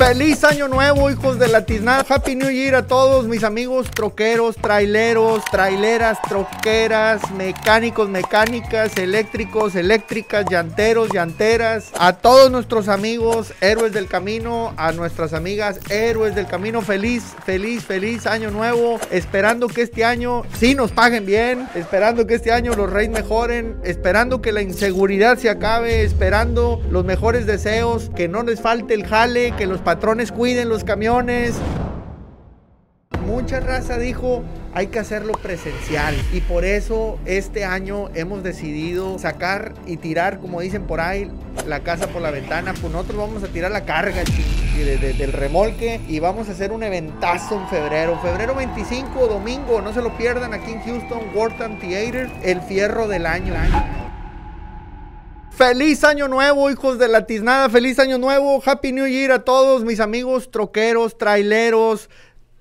Feliz año nuevo, hijos de la tiznada. Happy New Year a todos mis amigos troqueros, traileros, traileras, troqueras, mecánicos, mecánicas, eléctricos, eléctricas, llanteros, llanteras. A todos nuestros amigos, héroes del camino, a nuestras amigas, héroes del camino. Feliz, feliz, feliz año nuevo. Esperando que este año sí nos paguen bien. Esperando que este año los reyes mejoren. Esperando que la inseguridad se acabe. Esperando los mejores deseos. Que no les falte el jale. Que los patrones cuiden los camiones. Mucha raza dijo, hay que hacerlo presencial. Y por eso este año hemos decidido sacar y tirar, como dicen por ahí, la casa por la ventana. Pues nosotros vamos a tirar la carga de, de, del remolque y vamos a hacer un eventazo en febrero. Febrero 25, domingo, no se lo pierdan aquí en Houston, Wharton Theater, el fierro del año. Feliz año nuevo, hijos de la tiznada. Feliz año nuevo. Happy New Year a todos mis amigos troqueros, traileros,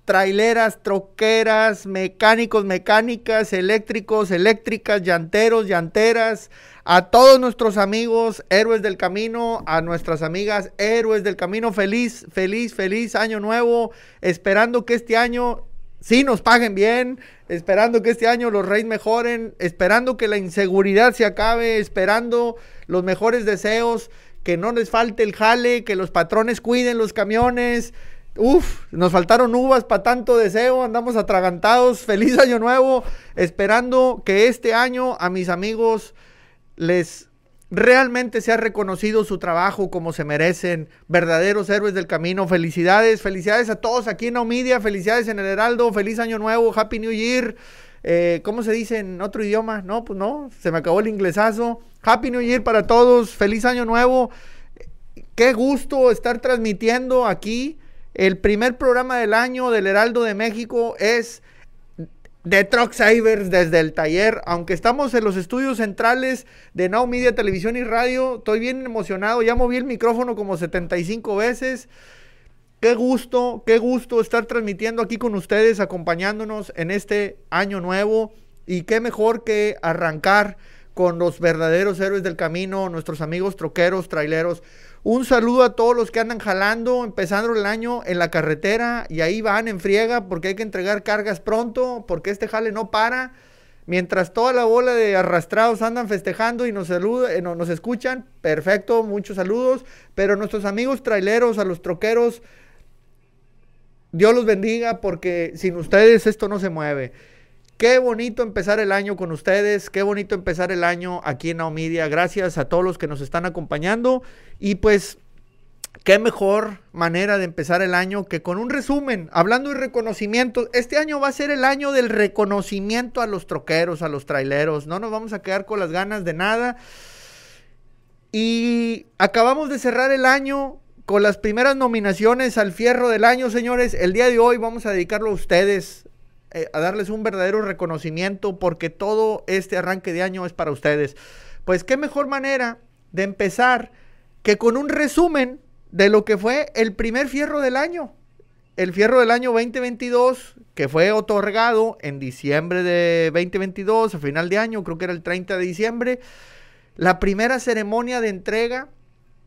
traileras, troqueras, mecánicos, mecánicas, eléctricos, eléctricas, llanteros, llanteras. A todos nuestros amigos, héroes del camino, a nuestras amigas, héroes del camino. Feliz, feliz, feliz año nuevo. Esperando que este año sí nos paguen bien, esperando que este año los reyes mejoren, esperando que la inseguridad se acabe, esperando los mejores deseos, que no les falte el jale, que los patrones cuiden los camiones. Uf, nos faltaron uvas para tanto deseo, andamos atragantados. Feliz año nuevo, esperando que este año a mis amigos les realmente se ha reconocido su trabajo como se merecen, verdaderos héroes del camino. Felicidades, felicidades a todos aquí en Omidia, felicidades en el Heraldo, feliz año nuevo, Happy New Year. Eh, ¿Cómo se dice en otro idioma? No, pues no, se me acabó el inglesazo. Happy New Year para todos, feliz año nuevo. Qué gusto estar transmitiendo aquí. El primer programa del año del Heraldo de México es de Truck Savers desde el taller. Aunque estamos en los estudios centrales de Now Media Televisión y Radio, estoy bien emocionado. Ya moví el micrófono como 75 veces. Qué gusto, qué gusto estar transmitiendo aquí con ustedes, acompañándonos en este año nuevo. Y qué mejor que arrancar con los verdaderos héroes del camino, nuestros amigos troqueros, traileros. Un saludo a todos los que andan jalando, empezando el año en la carretera y ahí van en friega porque hay que entregar cargas pronto, porque este jale no para. Mientras toda la bola de arrastrados andan festejando y nos saludan, eh, nos escuchan, perfecto, muchos saludos. Pero nuestros amigos traileros, a los troqueros, Dios los bendiga porque sin ustedes esto no se mueve. Qué bonito empezar el año con ustedes, qué bonito empezar el año aquí en Naomidia. Gracias a todos los que nos están acompañando y pues qué mejor manera de empezar el año que con un resumen, hablando de reconocimiento. Este año va a ser el año del reconocimiento a los troqueros, a los traileros. No nos vamos a quedar con las ganas de nada. Y acabamos de cerrar el año con las primeras nominaciones al fierro del año, señores. El día de hoy vamos a dedicarlo a ustedes, eh, a darles un verdadero reconocimiento porque todo este arranque de año es para ustedes. Pues qué mejor manera de empezar que con un resumen de lo que fue el primer fierro del año. El fierro del año 2022 que fue otorgado en diciembre de 2022, a final de año, creo que era el 30 de diciembre. La primera ceremonia de entrega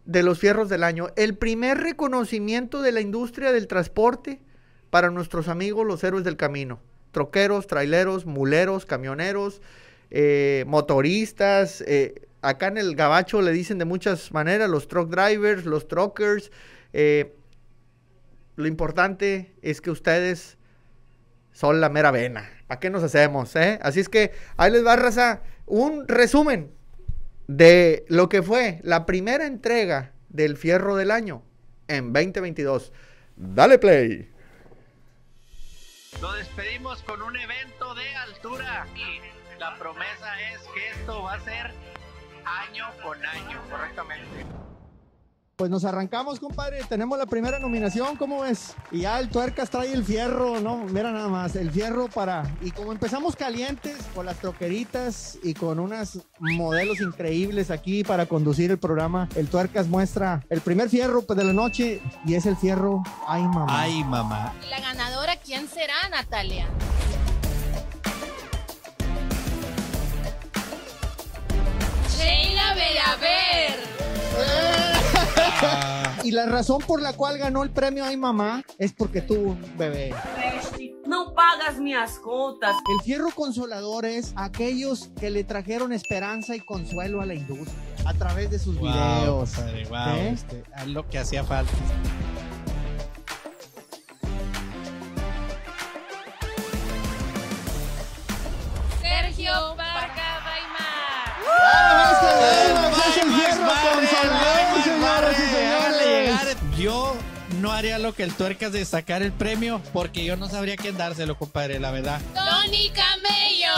de los fierros del año. El primer reconocimiento de la industria del transporte para nuestros amigos los héroes del camino troqueros, traileros, muleros, camioneros, eh, motoristas. Eh, acá en el gabacho le dicen de muchas maneras los truck drivers, los truckers. Eh, lo importante es que ustedes son la mera vena. ¿A qué nos hacemos? Así es que ahí les va, raza, un resumen de lo que fue la primera entrega del fierro del año en 2022. Dale play. Lo despedimos con un evento de altura y la promesa es que esto va a ser año con año, correctamente. Pues nos arrancamos, compadre. Tenemos la primera nominación, ¿cómo ves? Y ya el tuercas trae el fierro, ¿no? Mira nada más, el fierro para. Y como empezamos calientes con las troqueritas y con unos modelos increíbles aquí para conducir el programa, el tuercas muestra el primer fierro pues, de la noche y es el fierro. Ay, mamá. Ay, mamá. La ganadora, ¿quién será, Natalia? Sheila Belaver. Ah. Y la razón por la cual ganó el premio Ay Mamá es porque tuvo un bebé. Não pagas minhas contas. El fierro consolador es aquellos que le trajeron esperanza y consuelo a la industria a través de sus Wow, videos. wow, ¿Eh? este, es lo que hacía falta. Sergio Parca Baimar. ¡Vamos, señoras y señores! Yo no haría lo que el tuercas de sacar el premio porque yo no sabría quién dárselo, compadre, la verdad. Tony Camello.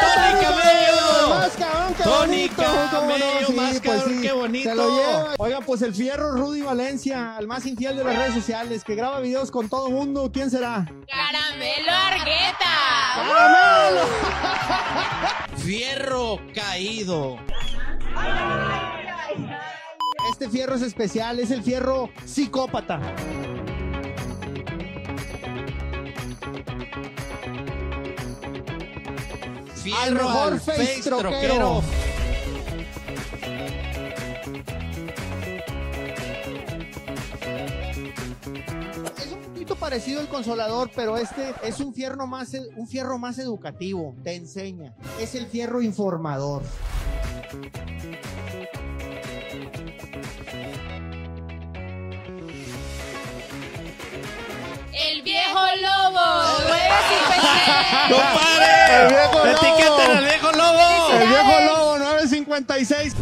¡Tony Camello! Más cabrón, qué Tony bonito, ¿cómo no? Camello, más cabrón, qué bonito. Se lo lleva. Oiga, pues el fierro Rudy Valencia, el más infiel de las redes sociales, que graba videos con todo mundo. ¿Quién será? Caramelo Argueta. ¡Caramelo! Fierro caído. Este fierro es especial, es el fierro psicópata. Fierro mejor al face troquero. troquero. Parecido al consolador, pero este es un fierro más, un fierro más educativo. Te enseña. Es el fierro informador. Viejo lobo. ¡Compadre! El viejo lobo. ¡Etiqueten al viejo lobo! El viejo lobo 956.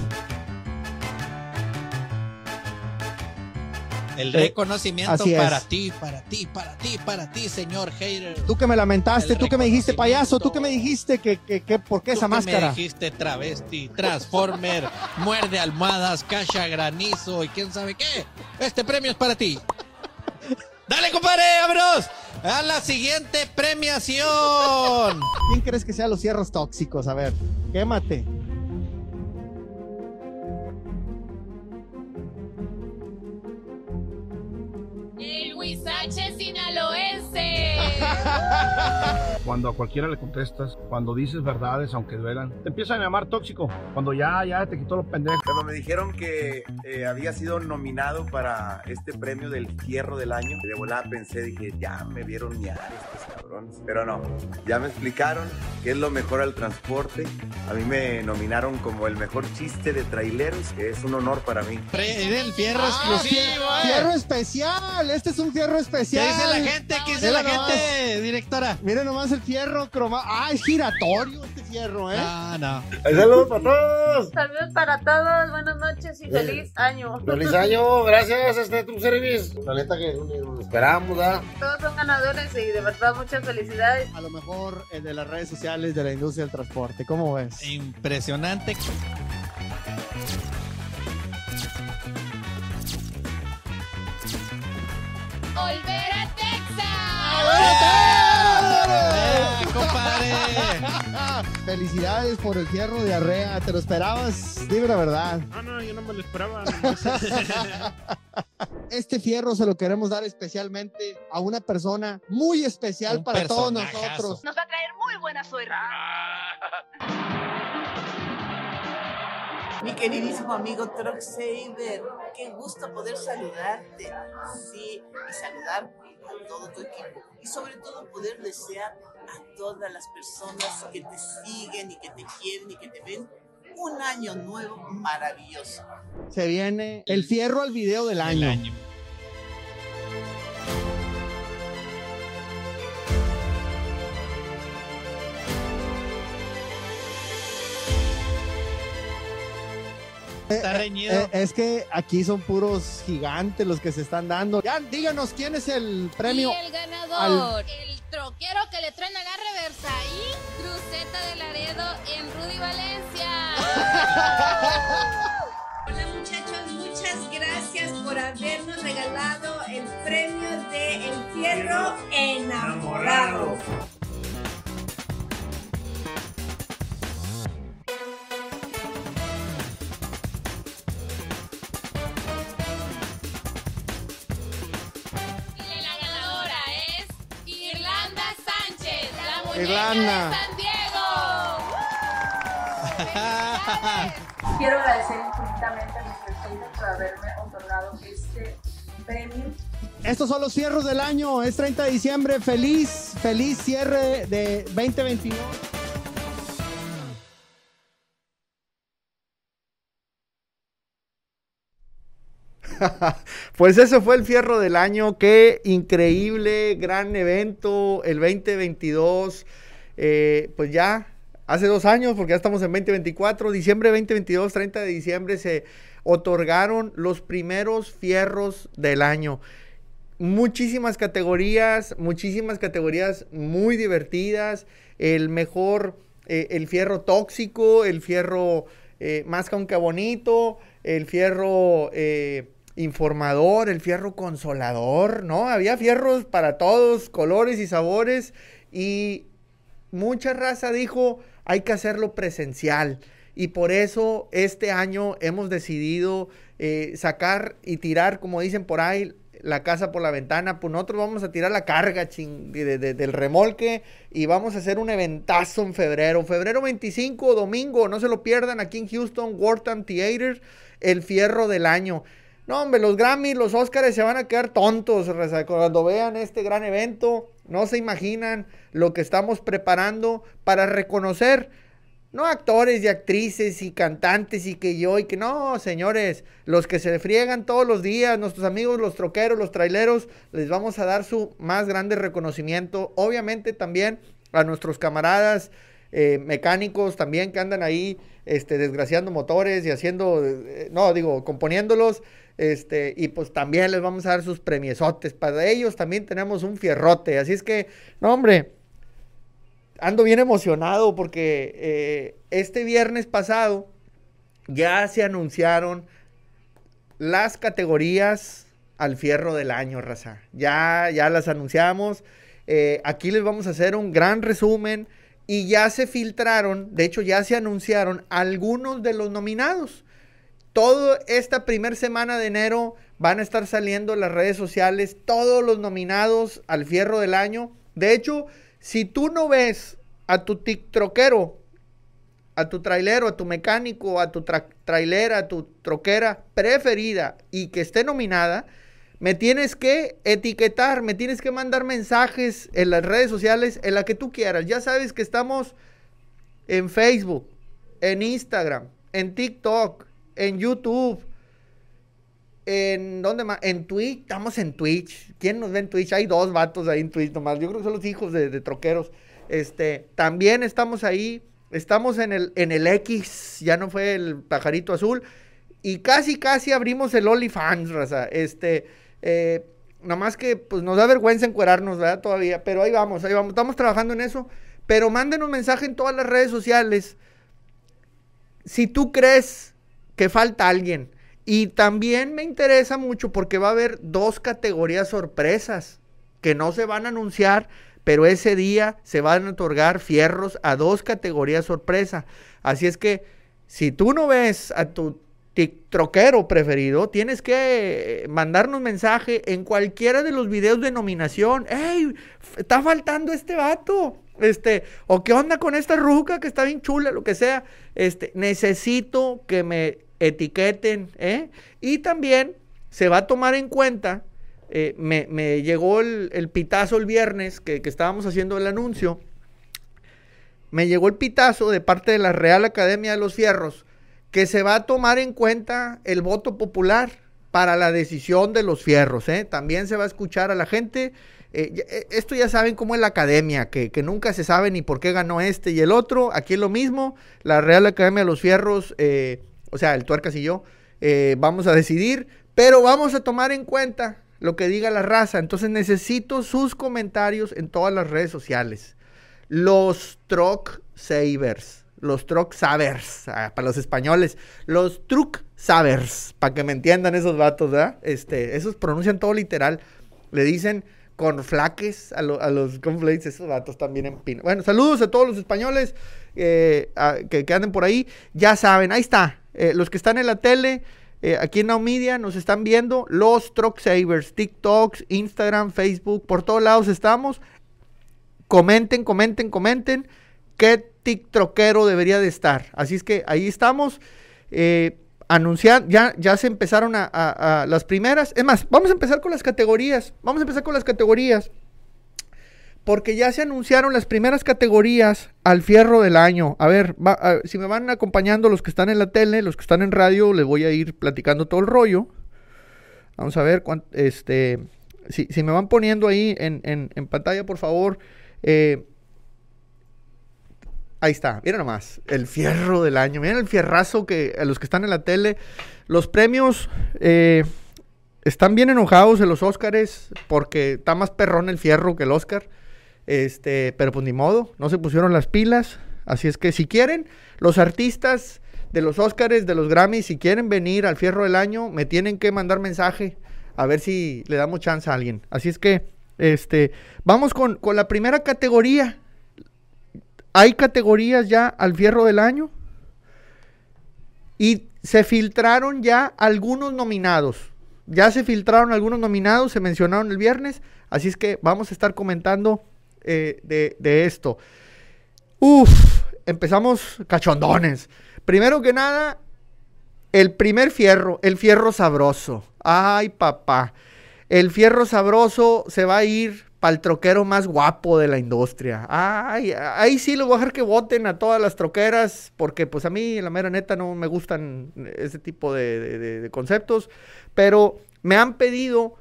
El Eh, reconocimiento así es. para ti, para ti, para ti, para ti, señor hater. Tú que me lamentaste, El tú que me dijiste payaso, tú que me dijiste que, que, que ¿por qué Tú esa que máscara? Me dijiste travesti, transformer, muerde almohadas, cacha granizo y quién sabe qué. Este premio es para ti. Dale, compadre, vámonos a la siguiente premiación. ¿Quién crees que sean los fierros tóxicos? A ver, quémate. El Huizache sinaloense. Cuando a cualquiera le contestas, cuando dices verdades aunque duelan, te empiezan a llamar tóxico. Cuando ya, ya te quitó los pendejos. Cuando me dijeron que eh, había sido nominado para este premio del Fierro del Año, de volada pensé, dije, ya me vieron miar estos cabrones. Pero no, ya me explicaron que es lo mejor al transporte. A mí me nominaron como el mejor chiste de traileros, que es un honor para mí. El fierro Ah, exclusivo. eh. Fierro especial, este es un fierro ¿Qué especial. dice la gente? ¿Qué dice la nomás. gente, directora? Miren nomás el fierro cromado. Ah, es giratorio este fierro, ¿eh? No, no. ¡Saludos para todos! Saludos para todos, buenas noches y feliz año. ¡Feliz año! Gracias, este tu service. La neta que lo esperamos, ¿verdad? Todos son ganadores y de verdad muchas felicidades. A lo mejor el de las redes sociales de la industria del transporte. ¿Cómo ves? Impresionante. Volver a ¡Eh, Texas. compadre! Felicidades por el fierro de arrea. ¿Te lo esperabas? Dime la verdad. Ah, no, yo no me lo esperaba. Este fierro se lo queremos dar especialmente a una persona muy especial Un para todos nosotros. Nos va a traer muy buena suerte. Mi queridísimo amigo Truck Saver, qué gusto poder saludarte, sí, y saludar a todo tu equipo. Y sobre todo poder desear a todas las personas que te siguen y que te quieren y que te ven un año nuevo maravilloso. Se viene el fierro al video del El año. Está reñido. Eh, es que aquí son puros gigantes los que se están dando. Ya, díganos quién es el premio. Y el ganador, el troquero que le truena la reversa y cruceta de Laredo en Rudy Valencia. Hola muchachos, muchas gracias por habernos regalado el premio de El Fierro Enamorado. Irlanda. San Diego. Quiero agradecer infinitamente a mis presentes por haberme otorgado premio. Estos son los cierros del año. Es 30 de diciembre. Feliz, feliz cierre de 2022. pues ese fue el fierro del año. Qué increíble, gran evento. El 2022. Eh, pues ya hace dos años, porque ya estamos en 2024. Diciembre 2022, 30 de diciembre, se otorgaron los primeros fierros del año muchísimas categorías, muchísimas categorías muy divertidas. El mejor, eh, el fierro tóxico, el fierro eh, más que bonito, el fierro informador, el fierro consolador, ¿no? Había fierros para todos, colores y sabores. Y mucha raza dijo, hay que hacerlo presencial. Y por eso este año hemos decidido sacar y tirar, como dicen por ahí, la casa por la ventana, pues nosotros vamos a tirar la carga del remolque y vamos a hacer un eventazo en febrero. Febrero 25, domingo, no se lo pierdan aquí en Houston, Wharton Theater, el fierro del año. No, hombre, los Grammys, los Oscars se van a quedar tontos cuando vean este gran evento. No se imaginan lo que estamos preparando para reconocer no actores y actrices y cantantes y que yo y que no, señores, los que se friegan todos los días, nuestros amigos, los troqueros, los traileros, les vamos a dar su más grande reconocimiento. Obviamente también a nuestros camaradas eh, mecánicos también que andan ahí este, desgraciando motores y haciendo, eh, no, digo, componiéndolos. Este, y pues también les vamos a dar sus premiesotes. Para ellos también tenemos un fierrote. Así es que, no, hombre, ando bien emocionado porque eh, este viernes pasado ya se anunciaron las categorías al fierro del año, raza. Ya, ya las anunciamos. Eh, aquí les vamos a hacer un gran resumen y ya se filtraron, de hecho ya se anunciaron algunos de los nominados. Toda esta primera semana de enero van a estar saliendo en las redes sociales todos los nominados al fierro del año. De hecho, si tú no ves a tu troquero, a tu trailero, a tu mecánico, a tu trailera, a tu troquera preferida y que esté nominada, me tienes que etiquetar, me tienes que mandar mensajes en las redes sociales, en la que tú quieras. Ya sabes que estamos en Facebook, en Instagram, en TikTok, en YouTube, en dónde más, en Twitch, estamos en Twitch. ¿Quién nos ve en Twitch? Hay dos vatos ahí en Twitch nomás. Yo creo que son los hijos de, troqueros. Este, también estamos ahí, estamos en el, en el X, ya no fue el pajarito azul. Y casi, casi abrimos el OnlyFans, raza. Este, eh, nada más que pues nos da vergüenza encuerarnos, ¿verdad? Todavía, pero ahí vamos, ahí vamos. Estamos trabajando en eso. Pero mándenos mensaje en todas las redes sociales. Si tú crees que falta alguien, y también me interesa mucho porque va a haber dos categorías sorpresas que no se van a anunciar, pero ese día se van a otorgar fierros a dos categorías sorpresa. Así es que si tú no ves a tu troquero preferido, tienes que mandarnos mensaje en cualquiera de los videos de nominación. ¡Ey! Está faltando este vato. Este, o qué onda con esta ruca que está bien chula, lo que sea. Este, necesito que me etiqueten, ¿eh? Y también se va a tomar en cuenta, eh, me, llegó el, pitazo el viernes que, estábamos haciendo el anuncio, me llegó el pitazo de parte de la Real Academia de los Fierros, que se va a tomar en cuenta el voto popular para la decisión de los fierros, ¿eh? También se va a escuchar a la gente. Eh, esto ya saben cómo es la academia, que, que, nunca se sabe ni por qué ganó este y el otro. Aquí es lo mismo. La Real Academia de los Fierros o sea, el tuercas y yo, eh, vamos a decidir, pero vamos a tomar en cuenta lo que diga la raza. Entonces necesito sus comentarios en todas las redes sociales. Los truck savers, los truck savers, ah, para los españoles, los truck savers, para que me entiendan esos vatos, ¿verdad? Este, esos pronuncian todo literal. Le dicen con flaques a, los conflates, esos vatos también en pino. Bueno, saludos a todos los españoles eh, que, que anden por ahí. Ya saben, ahí está. Eh, los que están en la tele, eh, aquí en Now nos están viendo los Truck Savers, TikToks, Instagram, Facebook, por todos lados estamos. Comenten, comenten, comenten qué TikTokero debería de estar. Así es que ahí estamos. Eh, anunciar, ya, ya se empezaron a las primeras. Es más, vamos a empezar con las categorías. Vamos a empezar con las categorías. Porque ya se anunciaron las primeras categorías al fierro del año. A ver, va- a- si me van acompañando los que están en la tele, los que están en radio, les voy a ir platicando todo el rollo. Vamos a ver cuán- este, si, me van poniendo ahí en, en- en pantalla, por favor. eh, ahí está, miren nomás, el fierro del año. Miren el fierrazo que a los que están en la tele. Los premios eh, están bien enojados en los Óscares porque está más perrón el fierro que el Óscar. Este, pero pues ni modo, no se pusieron las pilas. Así es que si quieren, los artistas de los Óscares, de los Grammys, si quieren venir al fierro del año, me tienen que mandar mensaje a ver si le damos chance a alguien. Así es que, este, vamos con, con la primera categoría. Hay categorías ya al fierro del año. Y se filtraron ya algunos nominados. Ya se filtraron algunos nominados, se mencionaron el viernes. Así es que vamos a estar comentando eh, de, de esto. Uf, empezamos cachondones. Primero que nada, el primer fierro, el fierro sabroso. Ay, papá. El fierro sabroso se va a ir para el troquero más guapo de la industria. Ay, ahí sí les voy a dejar que voten a todas las troqueras, porque pues a mí, la mera neta, no me gustan ese tipo de, conceptos. Pero me han pedido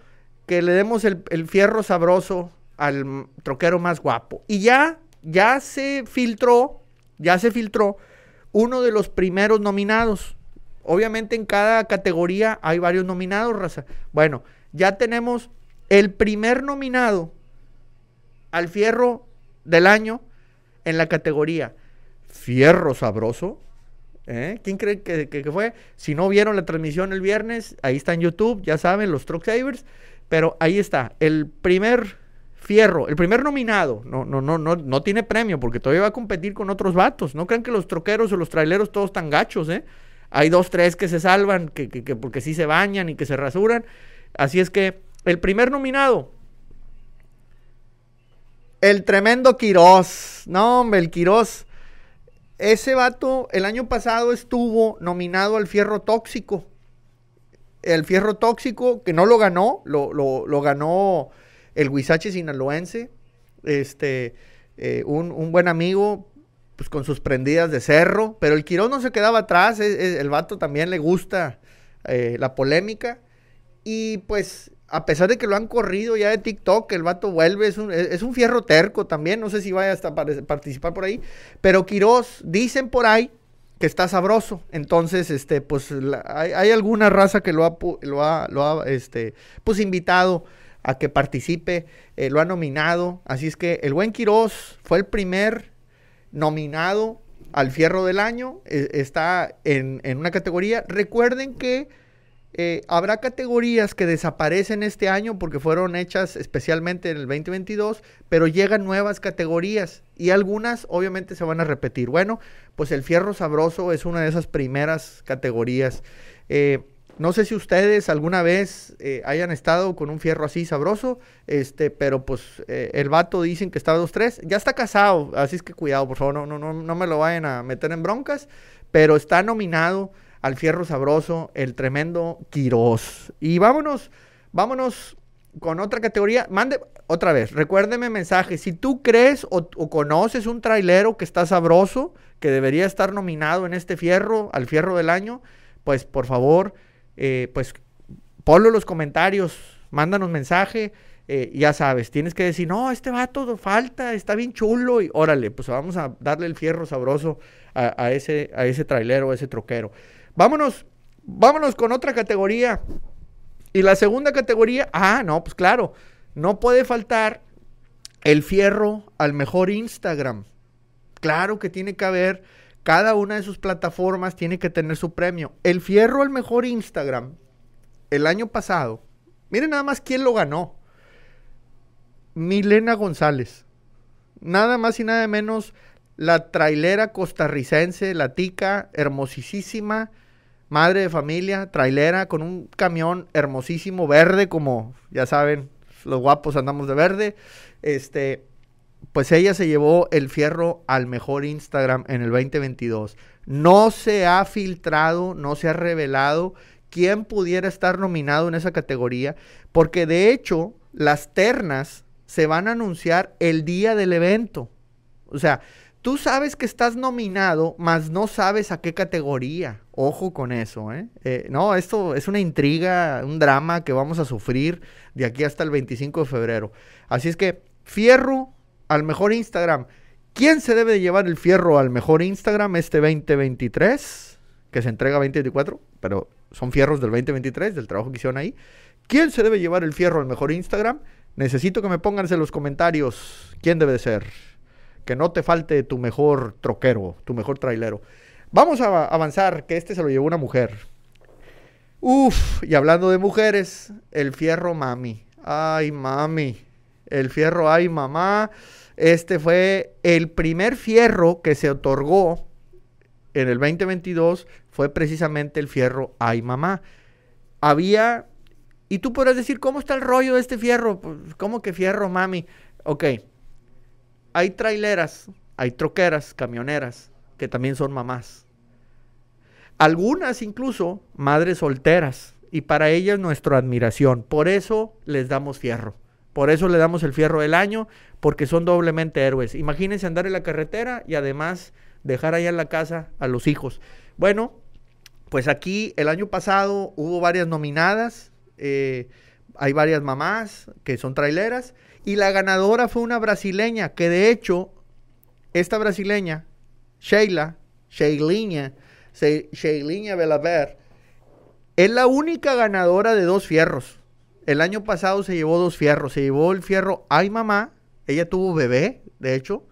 que le demos el fierro sabroso al troquero más guapo. Y ya, ya se filtró, ya se filtró uno de los primeros nominados. Obviamente en cada categoría hay varios nominados, raza. Bueno, ya tenemos el primer nominado al fierro del año en la categoría Fierro Sabroso. ¿Eh? ¿Quién cree que, que- que fue? Si no vieron la transmisión el viernes, ahí está en YouTube, ya saben, los Truck Savers. Pero ahí está, el primer fierro, el primer nominado. No, no, no, no, no tiene premio porque todavía va a competir con otros vatos. No crean que los troqueros o los traileros todos están gachos, ¿eh? Hay dos, tres que se salvan, que, que- que porque sí se bañan y que se rasuran. Así es que el primer nominado, el tremendo Quirós. No, hombre, el Quirós. Ese vato el año pasado estuvo nominado al Fierro Tóxico. El Fierro Tóxico, que no lo ganó, lo- lo ganó el Huizache Sinaloense. Este, eh, un, un buen amigo, pues con sus prendidas de cerro. Pero el Quirós no se quedaba atrás. el vato también le gusta eh, la polémica. Y pues, a pesar de que lo han corrido ya de TikTok, el vato vuelve, es un, es- un fierro terco también, no sé si vaya hasta participar por ahí, pero Quirós, dicen por ahí que está sabroso, entonces, este, pues, hay, hay alguna raza que lo ha, lo ha, lo ha, este, pues, invitado a que participe, eh, lo ha nominado, así es que el buen Quirós fue el primer nominado al fierro del año, eh, está en, en una categoría, recuerden que eh, habrá categorías que desaparecen este año porque fueron hechas especialmente en el 2022, pero llegan nuevas categorías y algunas obviamente se van a repetir. Bueno, pues el fierro sabroso es una de esas primeras categorías. Eh, no sé si ustedes alguna vez eh, hayan estado con un fierro así sabroso, este, pero pues eh, el vato dicen que está 2-3, ya está casado, así es que cuidado, por favor, no, no, no, no me lo vayan a meter en broncas, pero está nominado al fierro sabroso, el tremendo Quirós. Y vámonos, vámonos con otra categoría. Mande otra vez, recuérdeme mensaje. Si tú crees o, o conoces un trailero que está sabroso, que debería estar nominado en este fierro, al fierro del año, pues por favor, eh, pues ponlo en los comentarios, mándanos mensaje. eh, ya sabes, tienes que decir, no, este vato falta, está bien chulo. Y órale, pues vamos a darle el fierro sabroso a, ese, a ese trailero, a ese troquero. Vámonos, vámonos con otra categoría. Y la segunda categoría, ah, no, pues claro, no puede faltar el fierro al mejor Instagram. Claro que tiene que haber, cada una de sus plataformas tiene que tener su premio. El fierro al mejor Instagram, el año pasado, miren nada más quién lo ganó. Milena González. Nada más y nada menos la trailera costarricense, la tica, hermosísima, madre de familia, trailera con un camión hermosísimo, verde, como ya saben, los guapos andamos de verde. Este, pues ella se llevó el fierro al mejor Instagram en el 2022. No se ha filtrado, no se ha revelado quién pudiera estar nominado en esa categoría, porque de hecho las ternas se van a anunciar el día del evento. O sea, tú sabes que estás nominado, mas no sabes a qué categoría. Ojo con eso, ¿eh? Eh, no, esto es una intriga, un drama que vamos a sufrir de aquí hasta el 25 de febrero. Así es que, fierro al mejor Instagram. ¿Quién se debe de llevar el fierro al mejor Instagram este 2023? Que se entrega 2024, pero son fierros del 2023, del trabajo que hicieron ahí. ¿Quién se debe llevar el fierro al mejor Instagram? Necesito que me pongan en los comentarios quién debe de ser. Que no te falte tu mejor troquero, tu mejor trailero. Vamos a avanzar, que este se lo llevó una mujer. Uf, y hablando de mujeres, el fierro mami. Ay, mami. El fierro, ay, mamá. Este fue el primer fierro que se otorgó en el 2022 fue precisamente el fierro Ay Mamá. Había, y tú podrás decir, ¿cómo está el rollo de este fierro? Pues, ¿Cómo que fierro, mami? Ok, hay traileras, hay troqueras, camioneras, que también son mamás. Algunas incluso madres solteras, y para ellas nuestra admiración. Por eso les damos fierro. Por eso le damos el fierro del año, porque son doblemente héroes. Imagínense andar en la carretera y además dejar allá en la casa a los hijos. Bueno, pues aquí el año pasado hubo varias nominadas, eh, hay varias mamás que son traileras, y la ganadora fue una brasileña, que de hecho, esta brasileña, Sheila, Sheilinha, Sheilinha Belaver, es la única ganadora de dos fierros. El año pasado se llevó dos fierros, se llevó el fierro Ay Mamá, ella tuvo bebé, de hecho,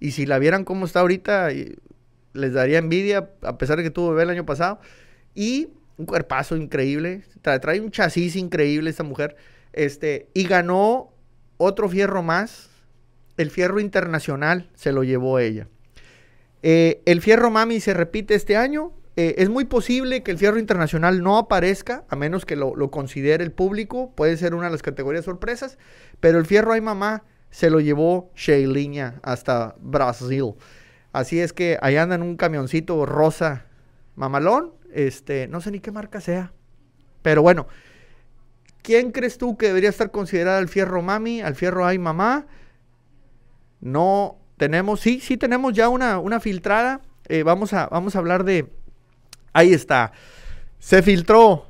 y si la vieran cómo está ahorita, les daría envidia, a pesar de que tuvo bebé el año pasado. Y un cuerpazo increíble. Trae, un chasis increíble esta mujer. Este, y ganó otro fierro más. El fierro internacional se lo llevó ella. Eh, el fierro mami se repite este año. Eh, es muy posible que el fierro internacional no aparezca, a menos que lo, considere el público. Puede ser una de las categorías sorpresas. Pero el fierro ay mamá se lo llevó Sheilinha hasta Brasil. Así es que ahí anda en un camioncito rosa mamalón. Este, no sé ni qué marca sea. Pero bueno, ¿quién crees tú que debería estar considerada al fierro mami, al fierro ay mamá? No tenemos, sí, sí tenemos ya una, una filtrada. Eh, vamos, a, vamos a hablar de. Ahí está. Se filtró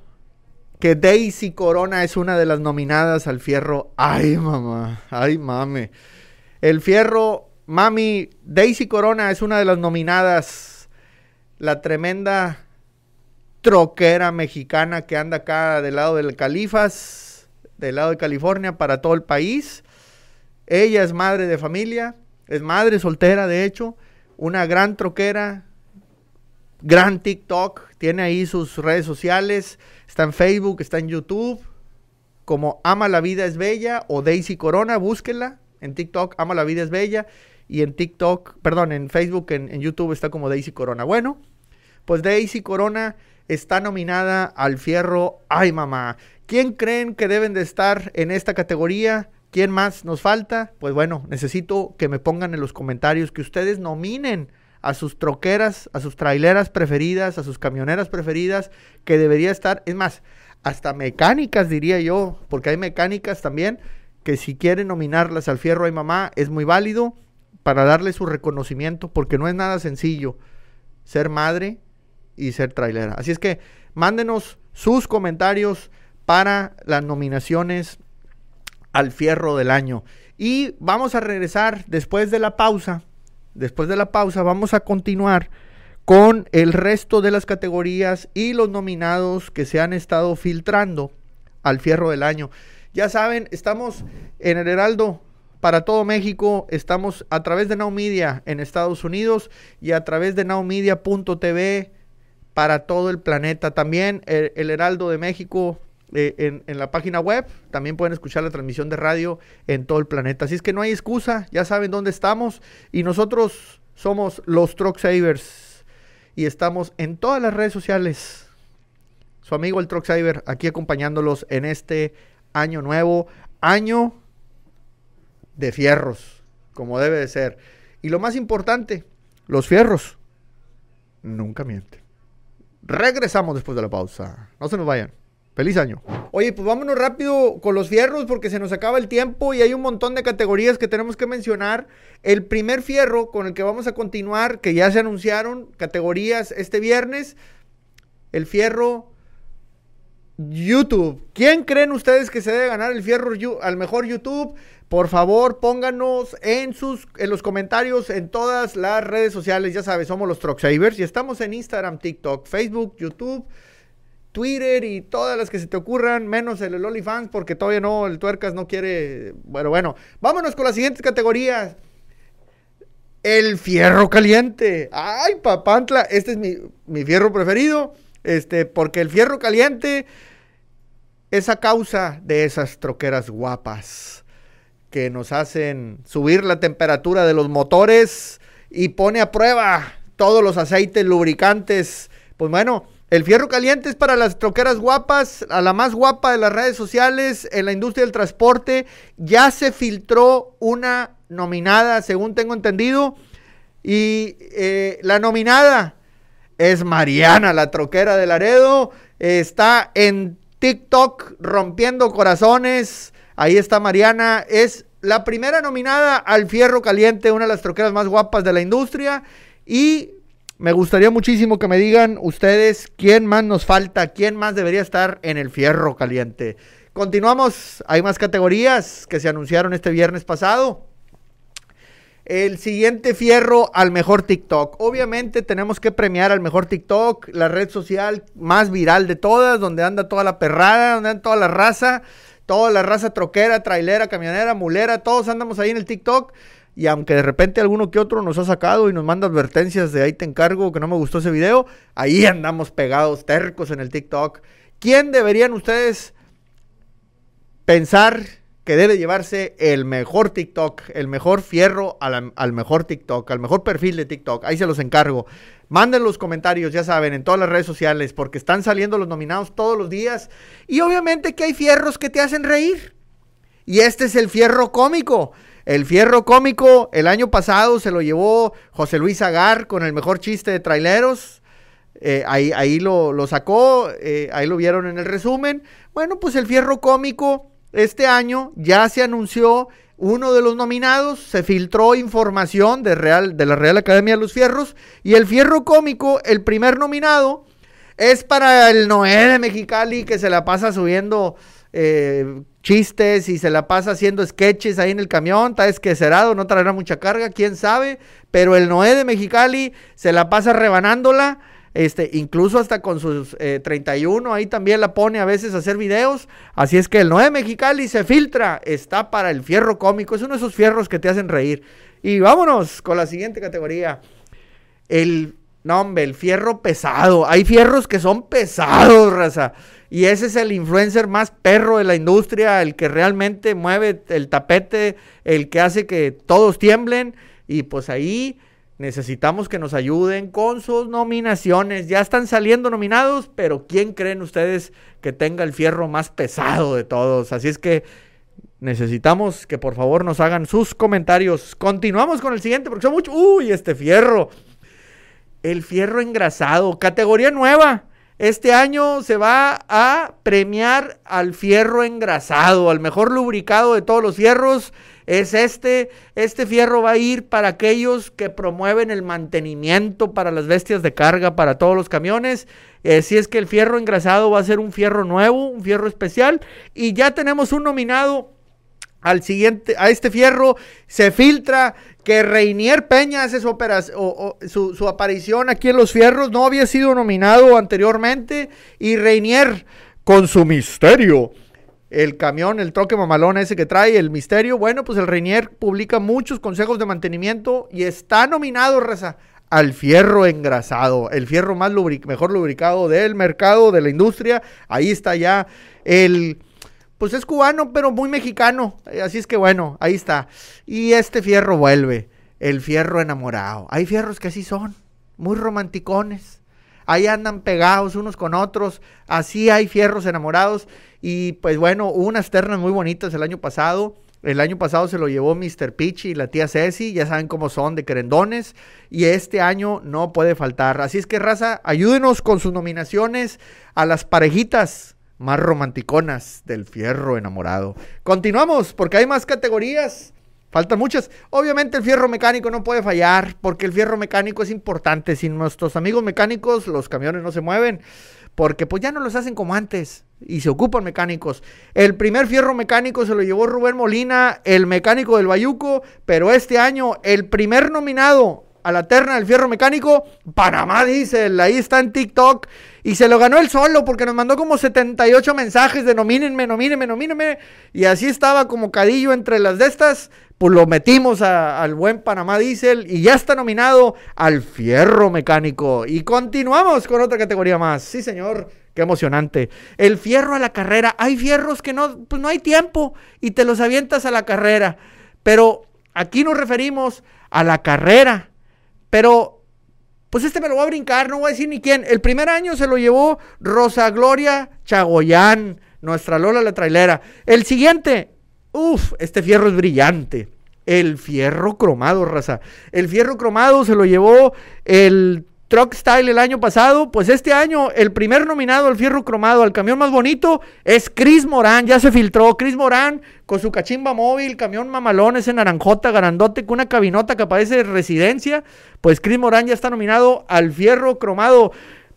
que Daisy Corona es una de las nominadas al fierro. Ay, mamá, ay, mame. El fierro, mami, Daisy Corona es una de las nominadas. La tremenda troquera mexicana que anda acá del lado del Califas, del lado de California, para todo el país. Ella es madre de familia, es madre soltera, de hecho, una gran troquera, gran TikTok, tiene ahí sus redes sociales, está en Facebook, está en YouTube, como Ama la vida es bella o Daisy Corona, búsquenla en TikTok, Ama la vida es bella, y en TikTok, perdón, en Facebook, en, en YouTube está como Daisy Corona. Bueno, pues Daisy Corona está nominada al fierro Ay Mamá. ¿Quién creen que deben de estar en esta categoría? ¿Quién más nos falta? Pues bueno, necesito que me pongan en los comentarios que ustedes nominen a sus troqueras, a sus traileras preferidas, a sus camioneras preferidas, que debería estar, es más, hasta mecánicas diría yo, porque hay mecánicas también que si quieren nominarlas al fierro y mamá es muy válido para darle su reconocimiento, porque no es nada sencillo ser madre y ser trailera. Así es que mándenos sus comentarios para las nominaciones al fierro del año. Y vamos a regresar después de la pausa después de la pausa vamos a continuar con el resto de las categorías y los nominados que se han estado filtrando al fierro del año. Ya saben, estamos en el Heraldo para todo México, estamos a través de Now en Estados Unidos y a través de nowmedia.tv para todo el planeta. También el, el Heraldo de México eh, en, la página web. También pueden escuchar la transmisión de radio en todo el planeta. Así es que no hay excusa, ya saben dónde estamos. Y nosotros somos los Truck Savers. Y estamos en todas las redes sociales. Su amigo el Truck Saver aquí acompañándolos en este año nuevo. Año de fierros. como debe de ser. Y lo más importante, los fierros nunca mienten. Regresamos después de la pausa. No se nos vayan. Feliz año. Oye, pues vámonos rápido con los fierros porque se nos acaba el tiempo y hay un montón de categorías que tenemos que mencionar. El primer fierro con el que vamos a continuar, que ya se anunciaron categorías este viernes, el fierro YouTube. ¿Quién creen ustedes que se debe ganar el fierro al mejor YouTube? Por favor, pónganos en sus en los comentarios en todas las redes sociales. Ya sabes, somos los Savers y estamos en Instagram, TikTok, Facebook, YouTube. Twitter y todas las que se te ocurran, menos el, el porque todavía no, el Tuercas no quiere. Bueno, bueno, vámonos con las siguientes categorías. El fierro caliente. Ay, papantla, este es mi, mi fierro preferido. Este, porque el fierro caliente es a causa de esas troqueras guapas que nos hacen subir la temperatura de los motores y pone a prueba todos los aceites lubricantes. Pues bueno, el fierro caliente es para las troqueras guapas, a la más guapa de las redes sociales, en la industria del transporte. Ya se filtró una nominada, según tengo entendido. Y eh, la nominada es Mariana, la troquera de Laredo. Está en TikTok rompiendo corazones. Ahí está Mariana. Es la primera nominada al fierro caliente, una de las troqueras más guapas de la industria. Y me gustaría muchísimo que me digan ustedes quién más nos falta, quién más debería estar en el fierro caliente. Continuamos, hay más categorías que se anunciaron este viernes pasado. El siguiente fierro al mejor TikTok. Obviamente tenemos que premiar al mejor TikTok, la red social más viral de todas, donde anda toda la perrada, donde anda toda la raza, toda la raza troquera, trailera, camionera, mulera, todos andamos ahí en el TikTok. Y aunque de repente alguno que otro nos ha sacado y nos manda advertencias de ahí te encargo que no me gustó ese video, ahí andamos pegados, tercos en el TikTok. ¿Quién deberían ustedes pensar que debe llevarse el mejor TikTok, el mejor fierro al, al, mejor TikTok, al mejor perfil de TikTok? Ahí se los encargo. Manden los comentarios, ya saben, en todas las redes sociales, porque están saliendo los nominados todos los días. Y obviamente que hay fierros que te hacen reír. Y este es el fierro cómico. El fierro cómico el año pasado se lo llevó José Luis Agar con el mejor chiste de traileros. Eh, ahí, ahí lo, sacó, eh, ahí lo vieron en el resumen. Bueno, pues el fierro cómico este año ya se anunció uno de los nominados, se filtró información de, Real, de la Real Academia de los Fierros y el fierro cómico, el primer nominado, es para el Noé de Mexicali que se la pasa subiendo eh, chistes y se la pasa haciendo sketches ahí en el camión, está esquecerado, no traerá mucha carga, quién sabe, pero el Noé de Mexicali se la pasa rebanándola, este, incluso hasta con sus 31, eh, ahí también la pone a veces a hacer videos, así es que el Noé de Mexicali se filtra, está para el fierro cómico, es uno de esos fierros que te hacen reír. Y vámonos con la siguiente categoría, el, no el fierro pesado, hay fierros que son pesados, raza. Y ese es el influencer más perro de la industria, el que realmente mueve el tapete, el que hace que todos tiemblen. Y pues ahí necesitamos que nos ayuden con sus nominaciones. Ya están saliendo nominados, pero ¿quién creen ustedes que tenga el fierro más pesado de todos? Así es que necesitamos que por favor nos hagan sus comentarios. Continuamos con el siguiente porque son muchos. Uy, este fierro. El fierro engrasado, categoría nueva. Este año se va a premiar al fierro engrasado, al mejor lubricado de todos los fierros. Es este, este fierro va a ir para aquellos que promueven el mantenimiento para las bestias de carga, para todos los camiones. Eh, si es que el fierro engrasado va a ser un fierro nuevo, un fierro especial. Y ya tenemos un nominado al siguiente, a este fierro, se filtra que Reinier Peña hace su, su, su, aparición aquí en Los Fierros, no había sido nominado anteriormente, y Reinier con su misterio, el camión, el troque mamalón ese que trae, el misterio, bueno, pues el Reinier publica muchos consejos de mantenimiento y está nominado, Reza, al fierro engrasado, el fierro más mejor lubricado del mercado, de la industria, ahí está ya el pues es cubano, pero muy mexicano. Eh, así es que bueno, ahí está. Y este fierro vuelve, el fierro enamorado. Hay fierros que así son, muy romanticones. Ahí andan pegados unos con otros. Así hay fierros enamorados. Y pues bueno, hubo unas ternas muy bonitas el año pasado. El año pasado se lo llevó Mr. Peach y la tía Ceci, ya saben cómo son de querendones. Y este año no puede faltar. Así es que, raza, ayúdenos con sus nominaciones a las parejitas más romanticonas del fierro enamorado. Continuamos, porque hay más categorías. Faltan muchas. Obviamente el fierro mecánico no puede fallar, porque el fierro mecánico es importante. Sin nuestros amigos mecánicos, los camiones no se mueven porque pues ya no los hacen como antes y se ocupan mecánicos. El primer fierro mecánico se lo llevó Rubén Molina, el mecánico del Bayuco, pero este año el primer nominado a la terna del fierro mecánico, Panamá Diesel, ahí está en TikTok y se lo ganó él solo porque nos mandó como 78 mensajes de nomínenme, nomínenme, nomínenme y así estaba como cadillo entre las de estas pues lo metimos al buen Panamá Diesel y ya está nominado al fierro mecánico. Y continuamos con otra categoría más. Sí, señor, qué emocionante. El fierro a la carrera. Hay fierros que no, pues no hay tiempo y te los avientas a la carrera. Pero aquí nos referimos a la carrera. Pero, pues este me lo voy a brincar, no voy a decir ni quién. El primer año se lo llevó Rosa Gloria Chagoyán, nuestra Lola la trailera. El siguiente, Uf, este fierro es brillante. El fierro cromado, raza. El fierro cromado se lo llevó el Truck Style el año pasado. Pues este año, el primer nominado al fierro cromado, al camión más bonito, es Chris Morán. Ya se filtró. Chris Morán con su cachimba móvil, camión mamalón, ese naranjota, garandote, con una cabinota que aparece de residencia. Pues Chris Morán ya está nominado al fierro cromado.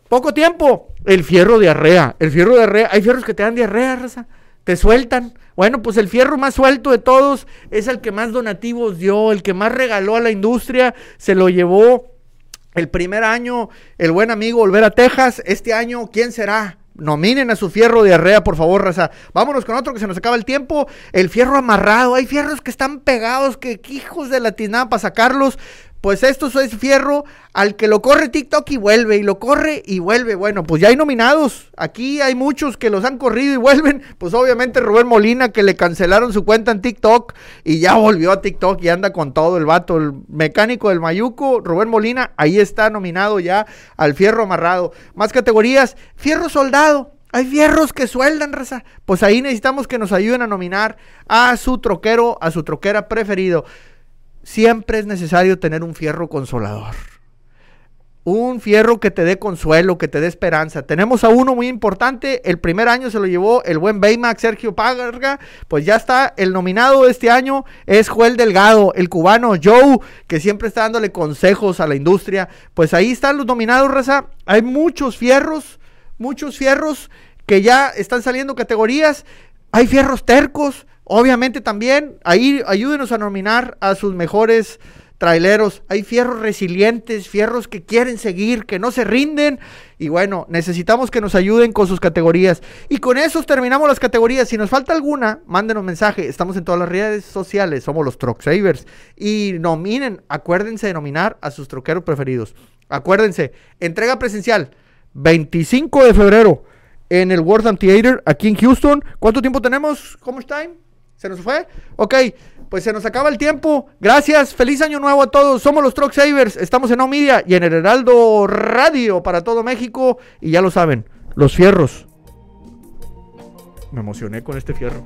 Poco tiempo, el fierro diarrea. El fierro diarrea. Hay fierros que te dan diarrea, raza. Te sueltan. Bueno, pues el fierro más suelto de todos es el que más donativos dio, el que más regaló a la industria, se lo llevó el primer año el buen amigo Volver a Texas. Este año, ¿quién será? Nominen a su fierro de arrea, por favor, raza. Vámonos con otro que se nos acaba el tiempo. El fierro amarrado. Hay fierros que están pegados, que, hijos de la para sacarlos. Pues esto es fierro al que lo corre TikTok y vuelve, y lo corre y vuelve. Bueno, pues ya hay nominados. Aquí hay muchos que los han corrido y vuelven. Pues obviamente Rubén Molina, que le cancelaron su cuenta en TikTok y ya volvió a TikTok y anda con todo el vato. El mecánico del Mayuco, Rubén Molina, ahí está nominado ya al fierro amarrado. Más categorías, fierro soldado. Hay fierros que sueldan, raza. Pues ahí necesitamos que nos ayuden a nominar a su troquero, a su troquera preferido siempre es necesario tener un fierro consolador. Un fierro que te dé consuelo, que te dé esperanza. Tenemos a uno muy importante. El primer año se lo llevó el buen Baymax Sergio Pagarga. Pues ya está. El nominado de este año es Joel Delgado, el cubano Joe, que siempre está dándole consejos a la industria. Pues ahí están los nominados, Reza. Hay muchos fierros, muchos fierros que ya están saliendo categorías. Hay fierros tercos, Obviamente también ahí ayúdenos a nominar a sus mejores traileros. Hay fierros resilientes, fierros que quieren seguir, que no se rinden. Y bueno, necesitamos que nos ayuden con sus categorías. Y con eso terminamos las categorías. Si nos falta alguna, mándenos mensaje. Estamos en todas las redes sociales. Somos los Truck Savers. Y nominen, acuérdense de nominar a sus troqueros preferidos. Acuérdense, entrega presencial, 25 de febrero en el World Theater aquí en Houston. ¿Cuánto tiempo tenemos? ¿Cómo está? ¿Se nos fue? Ok, pues se nos acaba el tiempo. Gracias, feliz año nuevo a todos. Somos los Truck Savers, estamos en Omidia y en el Heraldo Radio para todo México. Y ya lo saben, los fierros. Me emocioné con este fierro.